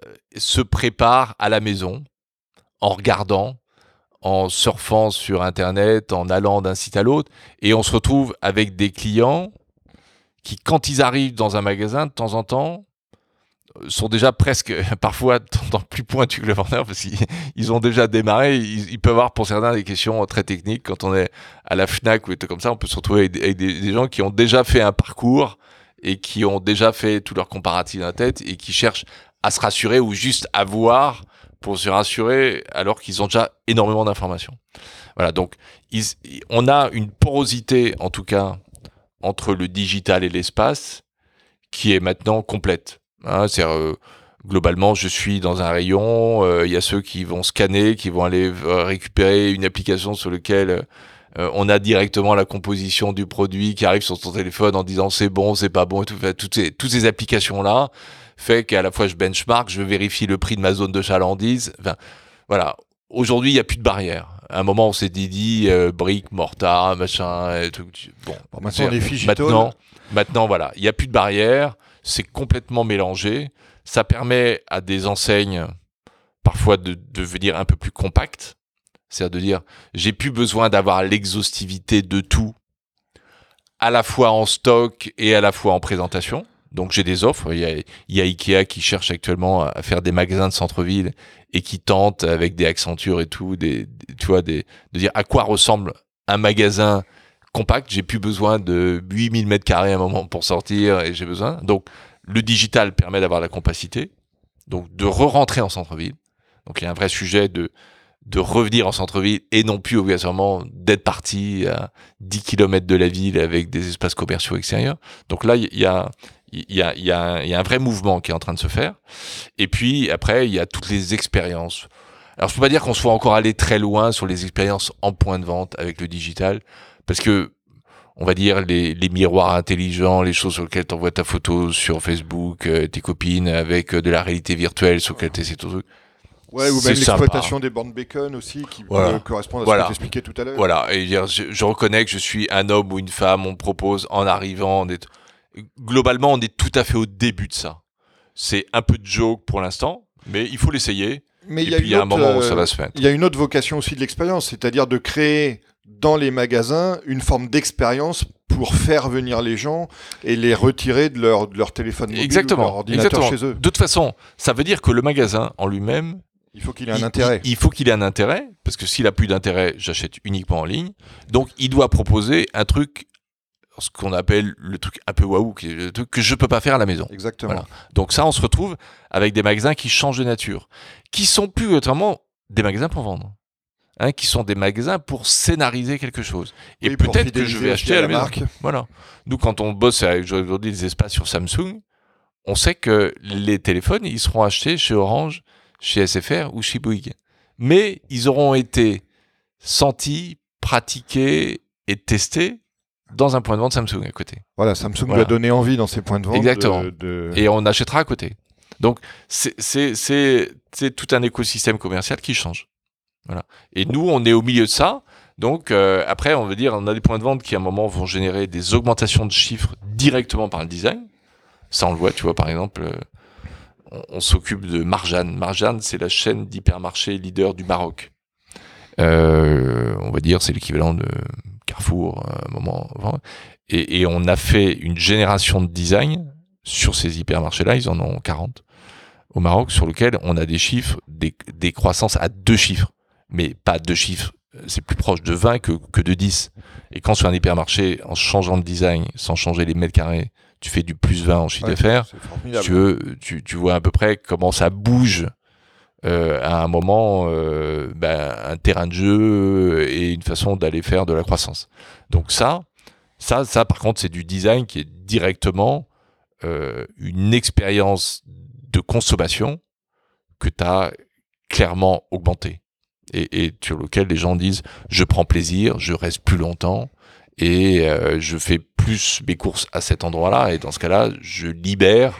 euh, se prépare à la maison en regardant, en surfant sur Internet, en allant d'un site à l'autre, et on se retrouve avec des clients qui, quand ils arrivent dans un magasin, de temps en temps, sont déjà presque parfois plus pointus que le vendeur parce qu'ils ont déjà démarré. Ils, peuvent avoir pour certains des questions très techniques. Quand on est à la Fnac ou des comme ça, on peut se retrouver avec, des, gens qui ont déjà fait un parcours et qui ont déjà fait tout leur comparatif dans la tête et qui cherchent à se rassurer ou juste à voir pour se rassurer alors qu'ils ont déjà énormément d'informations. Voilà, donc on a une porosité en tout cas entre le digital et l'espace qui est maintenant complète. Hein, c'est euh, globalement, je suis dans un rayon, euh, il y a ceux qui vont scanner, qui vont aller euh, récupérer une application sur laquelle on a directement la composition du produit qui arrive sur son téléphone en disant c'est bon, c'est pas bon et tout. toutes ces, toutes ces applications-là fait qu'à la fois je benchmark, je vérifie le prix de ma zone de chalandise. Enfin, voilà. Aujourd'hui, il n'y a plus de barrière. À un moment, on s'est dit, dit briques, mortar, machin, et tout. Bon, maintenant, maintenant, maintenant, voilà, il n'y a plus de barrière c'est complètement mélangé. Ça permet à des enseignes parfois de, devenir un peu plus compactes. C'est-à-dire de dire, j'ai plus besoin d'avoir l'exhaustivité de tout, à la fois en stock et à la fois en présentation. Donc j'ai des offres. Il y, a, Ikea qui cherche actuellement à faire des magasins de centre-ville et qui tente avec des accentures et tout, des, tu vois, de dire à quoi ressemble un magasin compact. J'ai plus besoin de 8000 mètres carrés à un moment pour sortir et j'ai besoin. Donc, le digital permet d'avoir la compacité, donc de re-rentrer en centre-ville. Donc, il y a un vrai sujet de, de revenir en centre-ville et non plus obligatoirement d'être parti à 10 km de la ville avec des espaces commerciaux extérieurs. Donc là, il y a, Il y a, y, a, y a un vrai mouvement qui est en train de se faire. Et puis après, il y a toutes les expériences. Alors je peux pas dire qu'on soit encore allé très loin sur les expériences en point de vente avec le digital, parce que on va dire les, les miroirs intelligents, les choses sur lesquelles tu envoies ta photo sur Facebook, euh, tes copines avec euh, de la réalité virtuelle sur lesquelles tu essaies tout truc. Ouais, ou même l'exploitation des bornes bacon aussi, qui voilà. correspond à ce que tu expliquais tout à l'heure. Voilà, et je, je, reconnais que je suis un homme ou une femme, on propose en arrivant, globalement, on est tout à fait au début de ça. C'est un peu de joke pour l'instant, mais il faut l'essayer. Mais il y, a un moment où ça va se faire. Il y a une autre vocation aussi de l'expérience, c'est-à-dire de créer dans les magasins une forme d'expérience pour faire venir les gens et les retirer de leur, de leur téléphone mobile exactement, ou leur ordinateur chez eux. De toute façon, ça veut dire que le magasin en lui-même, il faut qu'il ait un intérêt. Il, faut qu'il ait un intérêt, parce que s'il a plus d'intérêt, j'achète uniquement en ligne. Donc, il doit proposer un truc ce qu'on appelle le truc un peu waouh, le truc que je peux pas faire à la maison. Exactement. Donc ça, on se retrouve avec des magasins qui changent de nature, qui sont plus autrement des magasins pour vendre. Hein, qui sont des magasins pour scénariser quelque chose. Et peut-être que je vais acheter à la, marque. Voilà. Nous, quand on bosse avec aujourd'hui des espaces sur Samsung, on sait que les téléphones, ils seront achetés chez Orange, chez SFR ou chez Bouygues. Mais ils auront été sentis, pratiqués et testés dans un point de vente Samsung à côté. Voilà, Samsung va donner envie dans ses points de vente. Exactement. Et on achètera à côté. Donc, c'est tout un écosystème commercial qui change. Et nous, on est au milieu de ça. Donc, euh, après, on veut dire, on a des points de vente qui, à un moment, vont générer des augmentations de chiffres directement par le design. Ça, on le voit, tu vois, par exemple, euh, on, s'occupe de Marjane. Marjane, c'est la chaîne d'hypermarché leader du Maroc. Euh, on va dire, c'est l'équivalent de Carrefour, un moment. Et, on a fait une génération de design sur ces hypermarchés-là, ils en ont 40 au Maroc, sur lequel on a des chiffres, des, croissances à deux chiffres, mais pas deux chiffres, c'est plus proche de 20 que, que de 10. Et quand sur un hypermarché, en changeant de design, sans changer les mètres carrés, tu fais du plus 20 en chiffre d'affaires, tu, tu, vois à peu près comment ça bouge euh, à un moment euh, ben, un terrain de jeu et une façon d'aller faire de la croissance. Donc ça, ça, ça par contre, c'est du design qui est directement euh, une expérience de consommation que tu as clairement augmenté et, sur lequel les gens disent je prends plaisir, je reste plus longtemps et je fais plus mes courses à cet endroit-là et dans ce cas-là, je libère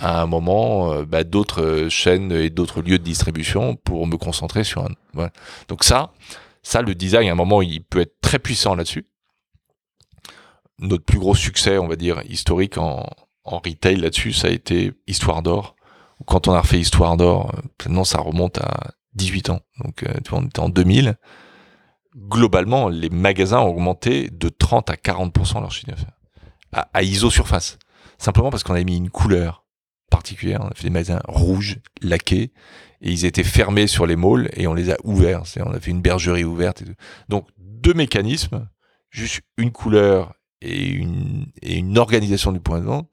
à un moment euh, bah, d'autres euh, chaînes et d'autres lieux de distribution pour me concentrer sur un. Donc ça, ça le design à un moment il peut être très puissant là-dessus. Notre plus gros succès, on va dire historique en, en retail là-dessus, ça a été Histoire d'or. Quand on a refait Histoire d'or, maintenant euh, ça remonte à 18 ans. Donc vois, on était en 2000. Globalement, les magasins ont augmenté de 30 à 40% leur chiffre d'affaires à, à ISO surface. Simplement parce qu'on a mis une couleur, particulière. On a fait des magasins rouges, laqués, et ils étaient fermés sur les malls et on les a ouverts. On a fait une bergerie ouverte. Donc deux mécanismes, juste une couleur et une, et une organisation du point de vente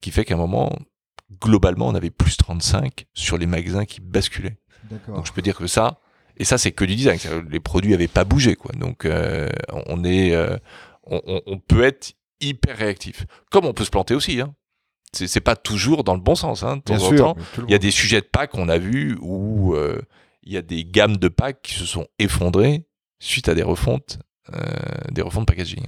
qui fait qu'à un moment, globalement, on avait plus 35 sur les magasins qui basculaient. Donc je peux dire que ça, et ça c'est que du design, les produits n'avaient pas bougé quoi. Donc euh, on est, euh, on, on, peut être hyper réactif. Comme on peut se planter aussi. Hein c'est pas toujours dans le bon sens. Hein, de temps en temps, il y a des sujets de packs qu'on a vus où euh, il y a des gammes de packs qui se sont effondrées suite à des refontes, des refontes packaging.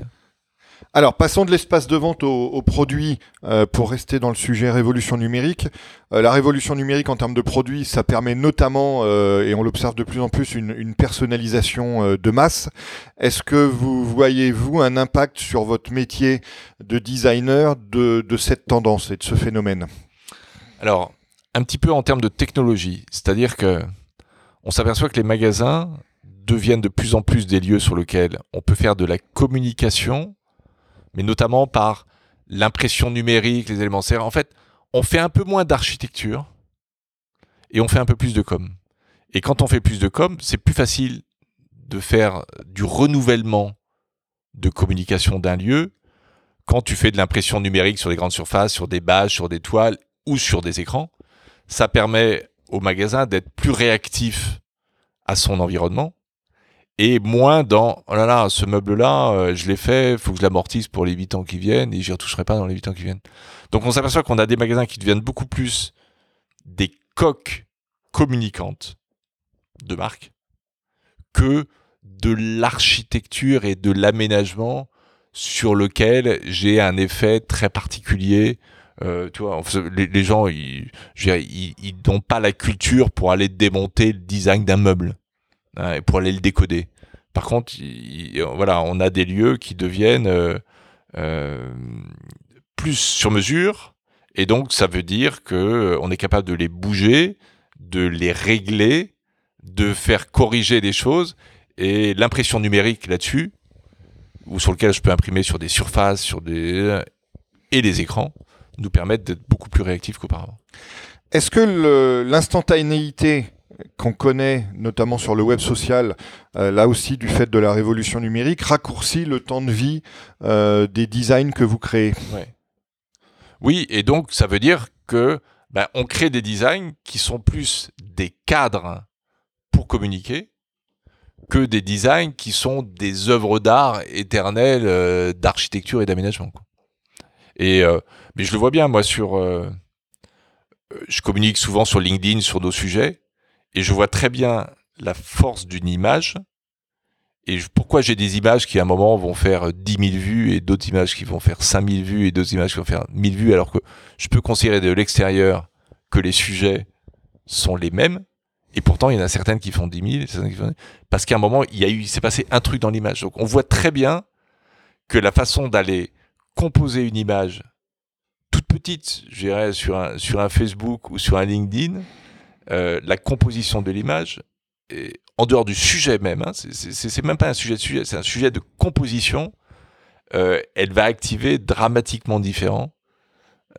Alors, passons de l'espace de vente aux, produits euh, pour rester dans le sujet révolution numérique. Euh, la révolution numérique en termes de produits, ça permet notamment, euh, et on l'observe de plus en plus, une, personnalisation de masse. Est-ce que vous voyez, vous, un impact sur votre métier de designer de, de cette tendance et de ce phénomène? Alors, un petit peu en termes de technologie, c'est-à-dire que on s'aperçoit que les magasins deviennent de plus en plus des lieux sur lesquels on peut faire de la communication mais notamment par l'impression numérique, les éléments serrés. En fait, on fait un peu moins d'architecture et on fait un peu plus de com. Et quand on fait plus de com, c'est plus facile de faire du renouvellement de communication d'un lieu quand tu fais de l'impression numérique sur des grandes surfaces, sur des bâches, sur des toiles ou sur des écrans. Ça permet au magasin d'être plus réactif à son environnement et moins dans oh là là, ce meuble-là, euh, je l'ai fait, faut que je l'amortisse pour les 8 ans qui viennent et j'y retoucherai pas dans les 8 ans qui viennent. Donc on s'aperçoit qu'on a des magasins qui deviennent beaucoup plus des coques communicantes de marque que de l'architecture et de l'aménagement sur lequel j'ai un effet très particulier. Euh, tu vois, les, gens, ils n'ont pas la culture pour aller démonter le design d'un meuble hein, pour aller le décoder. Par contre, voilà, on a des lieux qui deviennent euh, euh, plus sur mesure, et donc ça veut dire que on est capable de les bouger, de les régler, de faire corriger des choses, et l'impression numérique là-dessus, ou sur lequel je peux imprimer sur des surfaces, sur des et les écrans, nous permettent d'être beaucoup plus réactifs qu'auparavant. Est-ce que l'instantanéité qu'on connaît, notamment sur le web social, euh, là aussi du fait de la révolution numérique, raccourcit le temps de vie euh, des designs que vous créez. Oui, et donc ça veut dire que ben, on crée des designs qui sont plus des cadres pour communiquer que des designs qui sont des œuvres d'art éternelles euh, d'architecture et d'aménagement. Et mais je le vois bien moi sur, je communique souvent sur LinkedIn sur nos sujets et je vois très bien la force d'une image. Et pourquoi j'ai des images qui à un moment vont faire 10 000 vues et d'autres images qui vont faire 5 000 vues et d'autres images qui vont faire 1000 vues alors que je peux considérer de l'extérieur que les sujets sont les mêmes. Et pourtant, il y en a certaines qui font 10 000, parce qu'à un moment, il y a eu, s'est passé un truc dans l'image. Donc, on voit très bien que la façon d'aller composer une image toute petite, je dirais, sur un Facebook ou sur un LinkedIn, euh, la composition de l'image, en dehors du sujet même, hein, c'est même pas un sujet de sujet, c'est un sujet de composition, euh, elle va activer dramatiquement différent,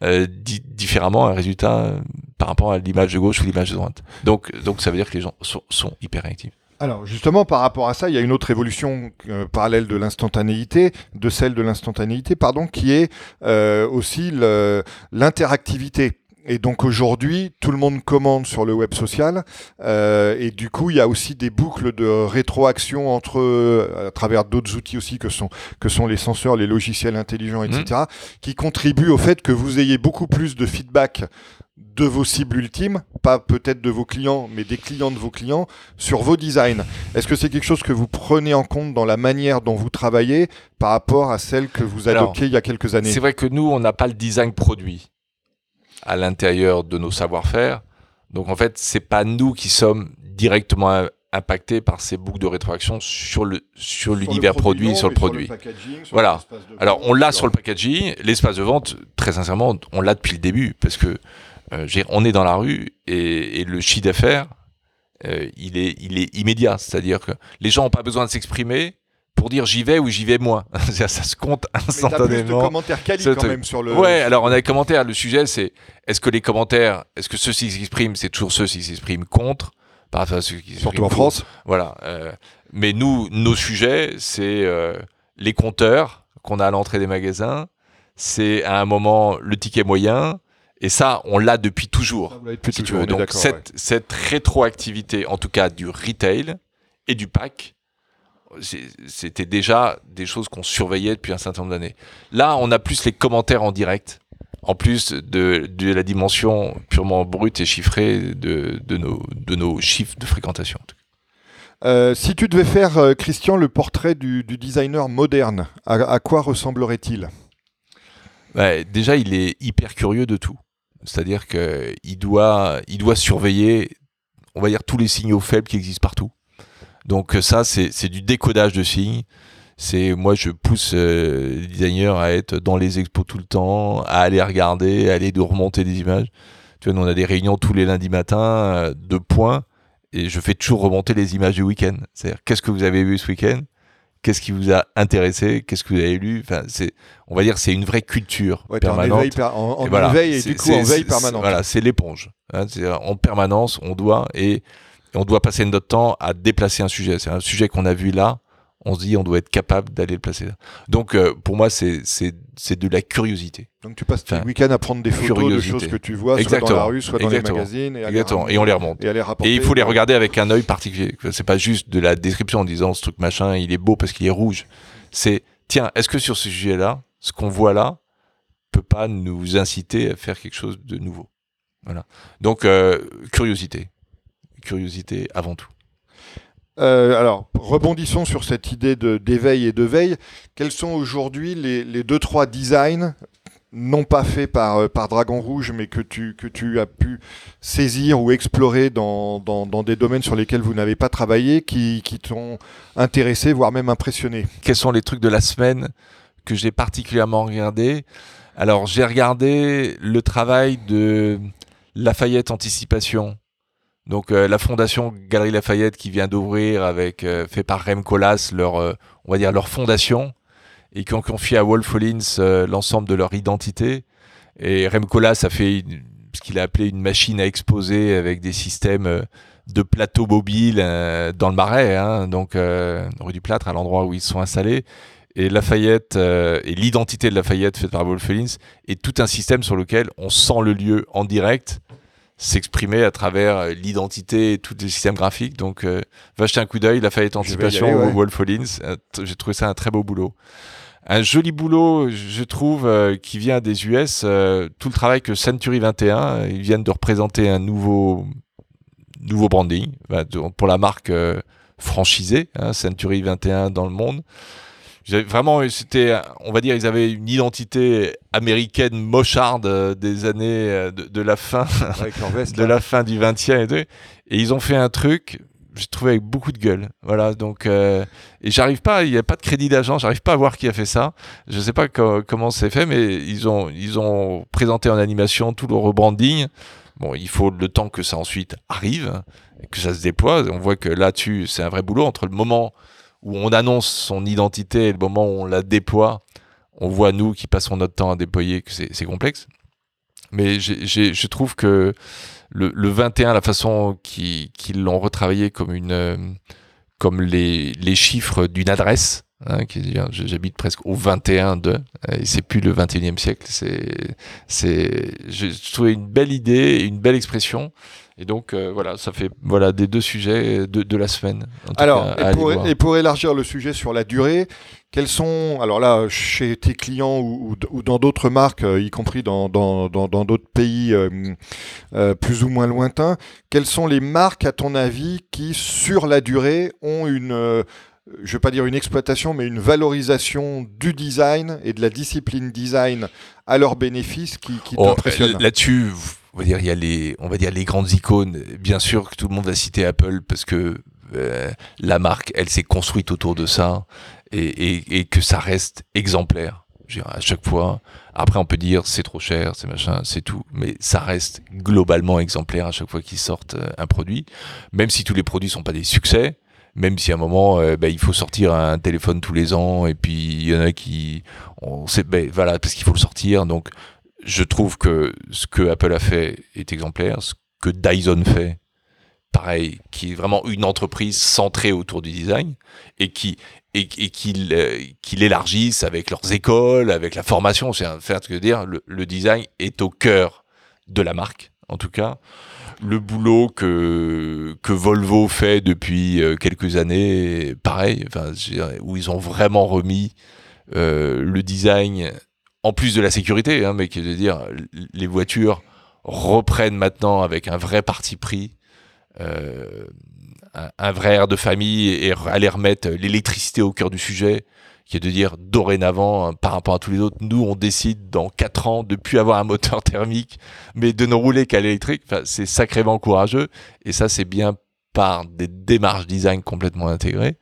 euh, différemment un résultat par rapport à l'image de gauche ou l'image de droite. Donc, donc ça veut dire que les gens sont, hyper réactifs. Alors justement, par rapport à ça, il y a une autre évolution parallèle de l'instantanéité, de celle de l'instantanéité, pardon, qui est aussi l'interactivité. Et donc aujourd'hui, tout le monde commande sur le web social. Euh, et du coup, il y a aussi des boucles de rétroaction entre, euh, à travers d'autres outils aussi que sont, que sont les senseurs, les logiciels intelligents, etc., mmh. qui contribuent au fait que vous ayez beaucoup plus de feedback de vos cibles ultimes, pas peut-être de vos clients, mais des clients de vos clients, sur vos designs. Est-ce que c'est quelque chose que vous prenez en compte dans la manière dont vous travaillez par rapport à celle que vous adoptiez il y a quelques années? C'est vrai que nous, on n'a pas le design produit à l'intérieur de nos savoir-faire. Donc en fait, c'est pas nous qui sommes directement impactés par ces boucles de rétroaction sur le sur l'univers produit, sur le produit. voilà. Alors on l'a sur le packaging, l'espace de vente. Très sincèrement, on l'a depuis le début parce que euh, on est dans la rue et, le chiffre d'affaires, euh, il est il est immédiat. C'est-à-dire que les gens n'ont pas besoin de s'exprimer pour dire j'y vais ou j'y vais moins. ça, se compte instantanément. Mais as plus de commentaires quali quand même sur le. Ouais, alors on a les commentaires. Le sujet, c'est est-ce que les commentaires, est-ce que ceux qui s'expriment, c'est toujours ceux qui s'expriment contre, par rapport à ceux qui Surtout en France. Voilà. Euh, mais nous, nos sujets, c'est euh, les compteurs qu'on a à l'entrée des magasins. C'est à un moment le ticket moyen. Et ça, on l'a depuis toujours. si tu veux. Donc cette, cette rétroactivité, en tout cas du retail et du pack, c'était déjà des choses qu'on surveillait depuis un certain nombre d'années. Là, on a plus les commentaires en direct, en plus de, la dimension purement brute et chiffrée de, nos, chiffres de fréquentation. Euh, si tu devais faire, euh, Christian, le portrait du, designer moderne, à, quoi ressemblerait-il? Déjà, il est hyper curieux de tout. C'est-à-dire qu'il doit, il doit surveiller, on va dire, tous les signaux faibles qui existent partout. Donc euh, ça, c'est du décodage de signes. C'est moi, je pousse euh, les designers à être dans les expos tout le temps, à aller regarder, à aller de remonter des images. Tu vois, nous, on a des réunions tous les lundis matins euh, de points et je fais toujours remonter les images du week-end. C'est-à-dire, qu'est-ce que vous avez vu ce week-end? Qu'est-ce qui vous a intéressé? Qu'est-ce que vous avez lu? Enfin, c'est, on va dire, c'est une vraie culture permanente. En, éveil, et, du coup en veille permanente. Voilà, c'est l'éponge. Hein, en permanence, on doit et on doit passer notre temps à déplacer un sujet. C'est un sujet qu'on a vu là, on se dit on doit être capable d'aller le placer là. Donc euh, pour moi c'est de la curiosité. Donc tu passes le week-end à prendre des photos de choses que tu vois soit dans la rue, soit dans les magazines et, Exactement. et on les remonte. Et, et il faut les regarder avec un œil particulier. C'est pas juste de la description en disant ce truc machin, il est beau parce qu'il est rouge. C'est tiens, est-ce que sur ce sujet-là, ce qu'on voit là peut pas nous inciter à faire quelque chose de nouveau? Voilà. Donc euh, curiosité, curiosité avant tout. Euh, alors, rebondissons sur cette idée d'éveil et de veille. Quels sont aujourd'hui les, les, deux, trois designs, non pas faits par, euh, par Dragon Rouge, mais que tu, que tu as pu saisir ou explorer dans, dans, dans des domaines sur lesquels vous n'avez pas travaillé, qui, qui t'ont intéressé, voire même impressionné? Quels sont les trucs de la semaine que j'ai particulièrement regardé? Alors, j'ai regardé le travail de Lafayette Anticipation donc euh, la fondation Galerie Lafayette qui vient d'ouvrir avec euh, fait par Rem Koolhaas leur euh, on va dire leur fondation et qui ont confié à Wolf Hollins l'ensemble de leur identité. Et Rem Koolhaas a fait ce qu'il a appelé une machine à exposer avec des systèmes de plateaux mobiles dans le Marais hein, donc rue du Plâtre à l'endroit où ils sont installés. Et Lafayette et l'identité de Lafayette faite par Wolf Hollins est tout un système sur lequel on sent le lieu en direct s'exprimer à travers euh, l'identité et tous les systèmes graphiques. Donc, euh, va jeter un coup d'œil, Lafayette Anticipation ou Wolf Hollins. Euh, j'ai trouvé ça un très beau boulot. Un joli boulot, je trouve, qui vient des US. tout le travail que Century 21, ils viennent de représenter un nouveau, nouveau branding pour la marque franchisée, hein, Century 21 dans le monde vraiment, c'était, on va dire, ils avaient une identité américaine mocharde euh, des années euh, de, la fin, de la fin du 20e et, et ils ont fait un truc, j'ai trouvé avec beaucoup de gueule. Voilà, donc euh, et j'arrive pas, il n'y a pas de crédit d'agent, j'arrive pas à voir qui a fait ça. Je sais pas comment c'est fait, mais ils ont ils ont présenté en animation tout le rebranding. Bon, il faut le temps que ça ensuite arrive, que ça se déploie. On voit que là-dessus, c'est un vrai boulot entre le moment où on annonce son identité et le moment où on la déploie, on voit nous qui passons notre temps à déployer que c'est complexe. Mais je trouve que le, le 21, la façon qu'ils l'ont retravaillé comme euh, les, chiffres d'une adresse, hein, j'habite presque au 21 de, et c'est plus le 21e siècle. C'est, c'est, je trouvais une belle idée, une belle expression. Et donc euh, voilà, ça fait voilà des deux sujets de, de la semaine. Alors, et, pour, et, pour, élargir le sujet sur la durée, quels sont, alors là, chez tes clients ou, ou, dans d'autres marques, euh, y compris dans d'autres dans, dans, pays euh, euh, plus ou moins lointains, quelles sont les marques, à ton avis, qui, sur la durée, ont une, je ne vais pas dire une exploitation, mais une valorisation du design et de la discipline design à leur bénéfice qui, qui oh, Là-dessus, on va dire il y a les on va dire les grandes icônes. Bien sûr que tout le monde va citer Apple parce que euh, la marque elle s'est construite autour de ça et, et, et que ça reste exemplaire. Je à chaque fois après on peut dire c'est trop cher c'est machin c'est tout mais ça reste globalement exemplaire à chaque fois qu'ils sortent euh, un produit même si tous les produits sont pas des succès même si à un moment euh, bah, il faut sortir un téléphone tous les ans et puis il y en a qui on sait bah, voilà parce qu'il faut le sortir donc je trouve que ce que Apple a fait est exemplaire, ce que Dyson fait, pareil, qui est vraiment une entreprise centrée autour du design et qui et, qu'ils euh, l'élargissent avec leurs écoles, avec la formation. C'est un fait que dire. Le, le, design est au cœur de la marque, en tout cas. Le boulot que Volvo fait depuis euh, quelques années, pareil, où ils ont vraiment remis euh, le design en plus de la sécurité, hein, mais qui dire les voitures reprennent maintenant avec un vrai parti pris, euh, un, vrai air de famille et aller remettre l'électricité au cœur du sujet, qui est de dire dorénavant, hein, par rapport à tous les autres, nous on décide dans 4 ans de plus avoir un moteur thermique, mais de ne rouler qu'à l'électrique. Enfin, c'est sacrément courageux, et ça c'est bien par des démarches design complètement intégrées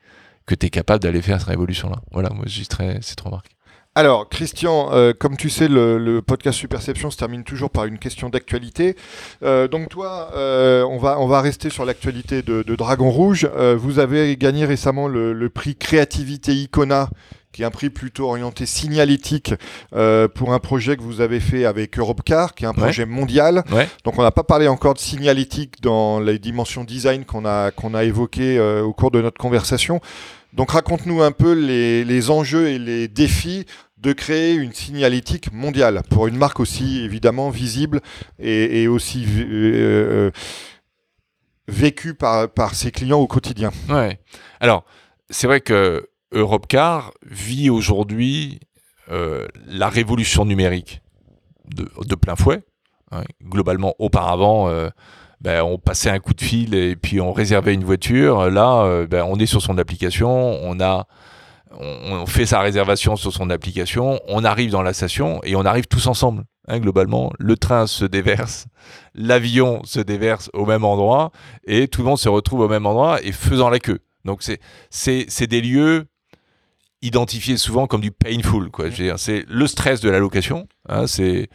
que tu es capable d'aller faire cette révolution-là. Voilà, moi j'y cette remarque. Alors, Christian, euh, comme tu sais, le, podcast Superception se termine toujours par une question d'actualité. Euh, donc toi, euh, on, va, on va rester sur l'actualité de, Dragon Rouge. vous avez gagné récemment le, prix Créativité Icona qui est un prix plutôt orienté signalétique pour un projet que vous avez fait avec Europcar, qui est un projet mondial. Donc on n'a pas parlé encore de signalétique dans les dimensions design qu'on a, qu'on a évoquées au cours de notre conversation. Donc raconte-nous un peu les, enjeux et les défis de créer une signalétique mondiale pour une marque aussi évidemment visible et, aussi euh, euh, vécue par, ses clients au quotidien. Ouais. Alors, c'est vrai que Europcar vit aujourd'hui euh, la révolution numérique de, plein fouet. Hein. Globalement, auparavant, ben, on passait un coup de fil et puis on réservait une voiture. Là, euh, ben, on est sur son application, on a on, fait sa réservation sur son application, on arrive dans la station et on arrive tous ensemble. Hein, globalement, le train se déverse, l'avion se déverse au même endroit et tout le monde se retrouve au même endroit et faisant la queue. Donc c'est des lieux identifiés souvent comme du painful. C'est le stress de la location. Hein, c'est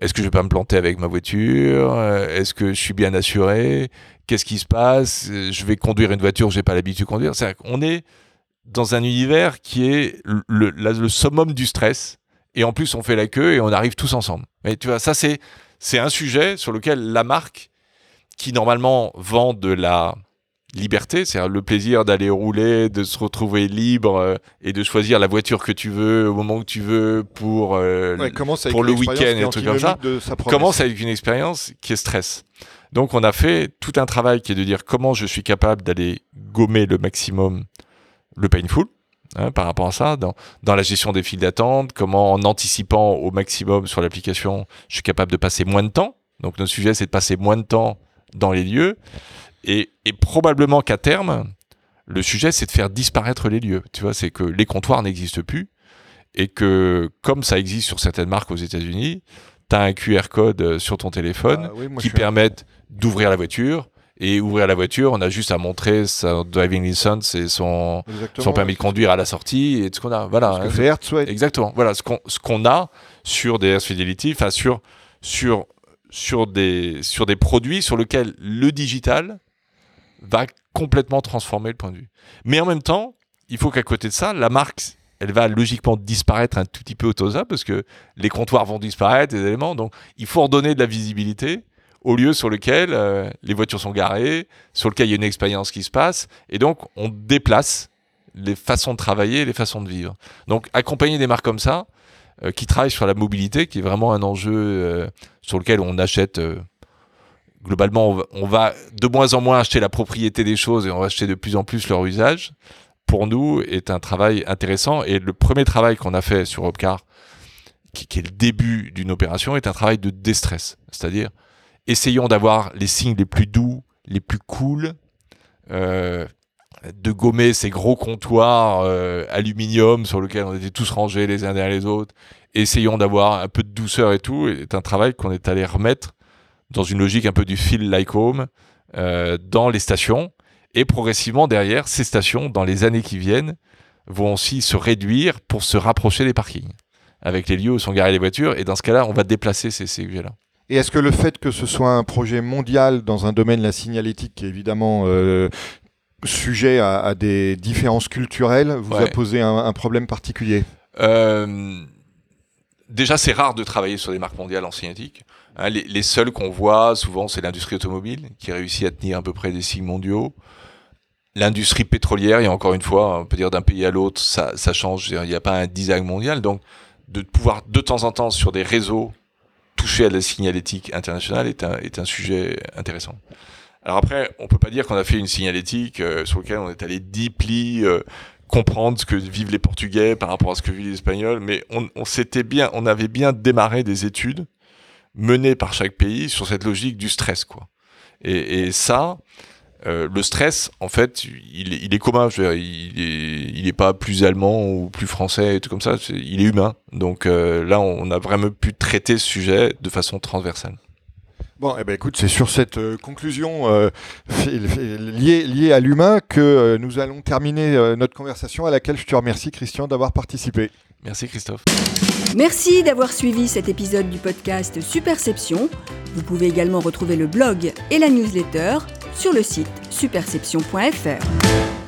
est-ce que je vais pas me planter avec ma voiture? Euh, Est-ce que je suis bien assuré? Qu'est-ce qui se passe? Je vais conduire une voiture que j'ai pas l'habitude de conduire. C'est on est dans un univers qui est le, le, summum du stress. Et en plus, on fait la queue et on arrive tous ensemble. Mais tu vois, ça c'est c'est un sujet sur lequel la marque, qui normalement vend de la liberté, c'est le plaisir d'aller rouler, de se retrouver libre euh, et de choisir la voiture que tu veux au moment que tu veux pour, euh, pour le week-end et trucs comme ça. Commence avec une expérience qui est stress. Donc on a fait tout un travail qui est de dire comment je suis capable d'aller gommer le maximum le painful. Hein, par rapport à ça, dans, dans la gestion des files d'attente, comment en anticipant au maximum sur l'application, je suis capable de passer moins de temps. Donc notre sujet, c'est de passer moins de temps dans les lieux. Et, probablement qu'à terme, le sujet, c'est de faire disparaître les lieux. Tu vois, c'est que les comptoirs n'existent plus et que, comme ça existe sur certaines marques aux États-Unis, tu as un QR code euh, sur ton téléphone ah qui permet d'ouvrir la voiture. Et ouvrir la voiture, on a juste à montrer son driving license et son, son permis de conduire à la sortie et ce qu'on a. Voilà. Ce que hein, Exactement. Voilà ce qu'on qu'on a sur DS Fidelity, enfin sur sur sur des sur des produits sur lesquels le digital va complètement transformer le point de vue. Mais en même temps, il faut qu'à côté de ça, la marque, elle va logiquement disparaître un tout petit peu au ça, parce que les comptoirs vont disparaître, des éléments. Donc, il faut redonner de la visibilité au lieu sur lequel euh, les voitures sont garées, sur lequel il y a une expérience qui se passe. Et donc, on déplace les façons de travailler, les façons de vivre. Donc, accompagner des marques comme ça, euh, qui travaillent sur la mobilité, qui est vraiment un enjeu euh, sur lequel on achète globalement, on va, de moins en moins acheter la propriété des choses et on va acheter de plus en plus leur usage. Pour nous, est un travail intéressant. Et le premier travail qu'on a fait sur Opcar, qui, est le début d'une opération, est un travail de déstress. C'est-à-dire, essayons d'avoir les signes les plus doux, les plus cool, euh, de gommer ces gros comptoirs euh, aluminium sur lesquels on était tous rangés les uns derrière les autres. Essayons d'avoir un peu de douceur et tout. C'est un travail qu'on est allé remettre dans une logique un peu du feel like home euh, dans les stations. Et progressivement derrière, ces stations, dans les années qui viennent, vont aussi se réduire pour se rapprocher des parkings, avec les lieux où sont garées les voitures. Et dans ce cas-là, on va déplacer ces sujets-là. Et est-ce que le fait que ce soit un projet mondial dans un domaine, la signalétique, qui est évidemment euh, sujet à, des différences culturelles, vous a posé un, problème particulier? Euh, Déjà, c'est rare de travailler sur des marques mondiales en signalétique. Hein, les, seuls qu'on voit souvent, c'est l'industrie automobile qui réussit à tenir à peu près des signes mondiaux. L'industrie pétrolière, et encore une fois, on peut dire d'un pays à l'autre, ça, change. Il n'y a pas un design mondial. Donc, de pouvoir de temps en temps sur des réseaux toucher à la signalétique internationale est un, sujet intéressant. Alors après, on peut pas dire qu'on a fait une signalétique euh, sur laquelle on est allé deeply euh, comprendre ce que vivent les Portugais par rapport à ce que vivent les Espagnols, mais on, s'était bien, on avait bien démarré des études mené par chaque pays sur cette logique du stress, quoi. Et, ça, euh, le stress, en fait, il, est commun. Je veux dire, il, est, il est pas plus allemand ou plus français et tout comme ça. il est humain. Donc euh, là, on a vraiment pu traiter ce sujet de façon transversale. Bon, eh ben écoute, c'est sur cette euh, conclusion euh, liée, liée, à l'humain que euh, nous allons terminer euh, notre conversation à laquelle je te remercie, Christian, d'avoir participé. Merci, Christophe. Merci d'avoir suivi cet épisode du podcast Superception. Vous pouvez également retrouver le blog et la newsletter sur le site superception.fr.